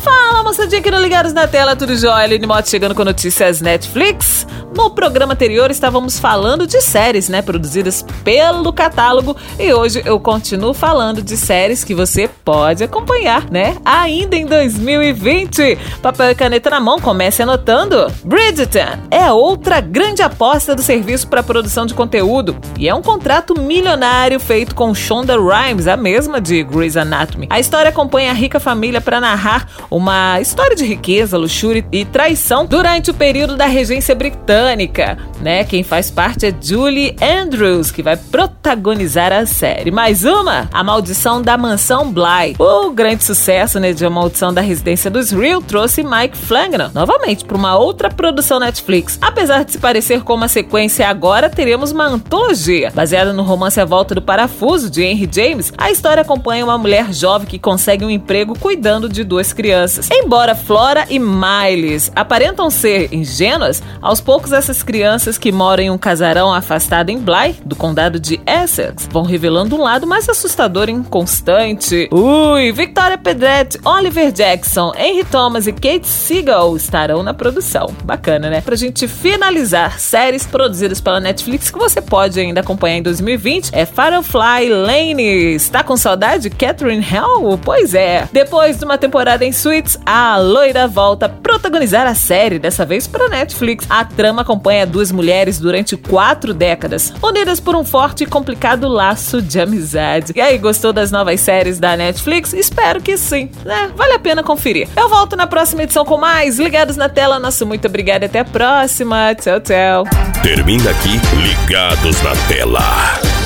Fala, moçadinha que não ligados na tela, tudo jóia? Aline Moto chegando com notícias Netflix. No programa anterior estávamos falando de séries, né, produzidas pelo catálogo e hoje eu continuo falando de séries que você pode acompanhar, né, ainda em 2020. Papel e caneta na mão, comece anotando. Bridgerton é outra grande aposta do serviço para produção de conteúdo e é um contrato milionário feito com Shonda Rhimes, a mesma de Grey's Anatomy. A história acompanha a rica família para narrar uma história de riqueza, luxúria e traição durante o período da regência britânica, né? Quem faz parte é Julie Andrews, que vai protagonizar a série. Mais uma, A Maldição da Mansão Bly. O grande sucesso, né, de A Maldição da Residência dos Real trouxe Mike Flanagan novamente para uma outra produção Netflix. Apesar de se parecer com uma sequência, agora teremos uma antologia baseada no romance A Volta do Parafuso de Henry James. A história acompanha uma mulher jovem que consegue um emprego cuidando de duas crianças crianças. Embora Flora e Miles aparentam ser ingênuas, aos poucos essas crianças que moram em um casarão afastado em Bly, do condado de Essex, vão revelando um lado mais assustador e inconstante. Ui, Victoria Pedretti, Oliver Jackson, Henry Thomas e Kate Siegel estarão na produção. Bacana, né? Pra gente finalizar, séries produzidas pela Netflix que você pode ainda acompanhar em 2020 é Firefly Lane. Está com saudade de Catherine Hell? Pois é. Depois de uma temporada em Suits, a loira volta a protagonizar a série, dessa vez para Netflix. A trama acompanha duas mulheres durante quatro décadas, unidas por um forte e complicado laço de amizade. E aí, gostou das novas séries da Netflix? Espero que sim, né? Vale a pena conferir. Eu volto na próxima edição com mais Ligados na Tela. Nosso muito obrigado e até a próxima. Tchau, tchau. Termina aqui Ligados na Tela.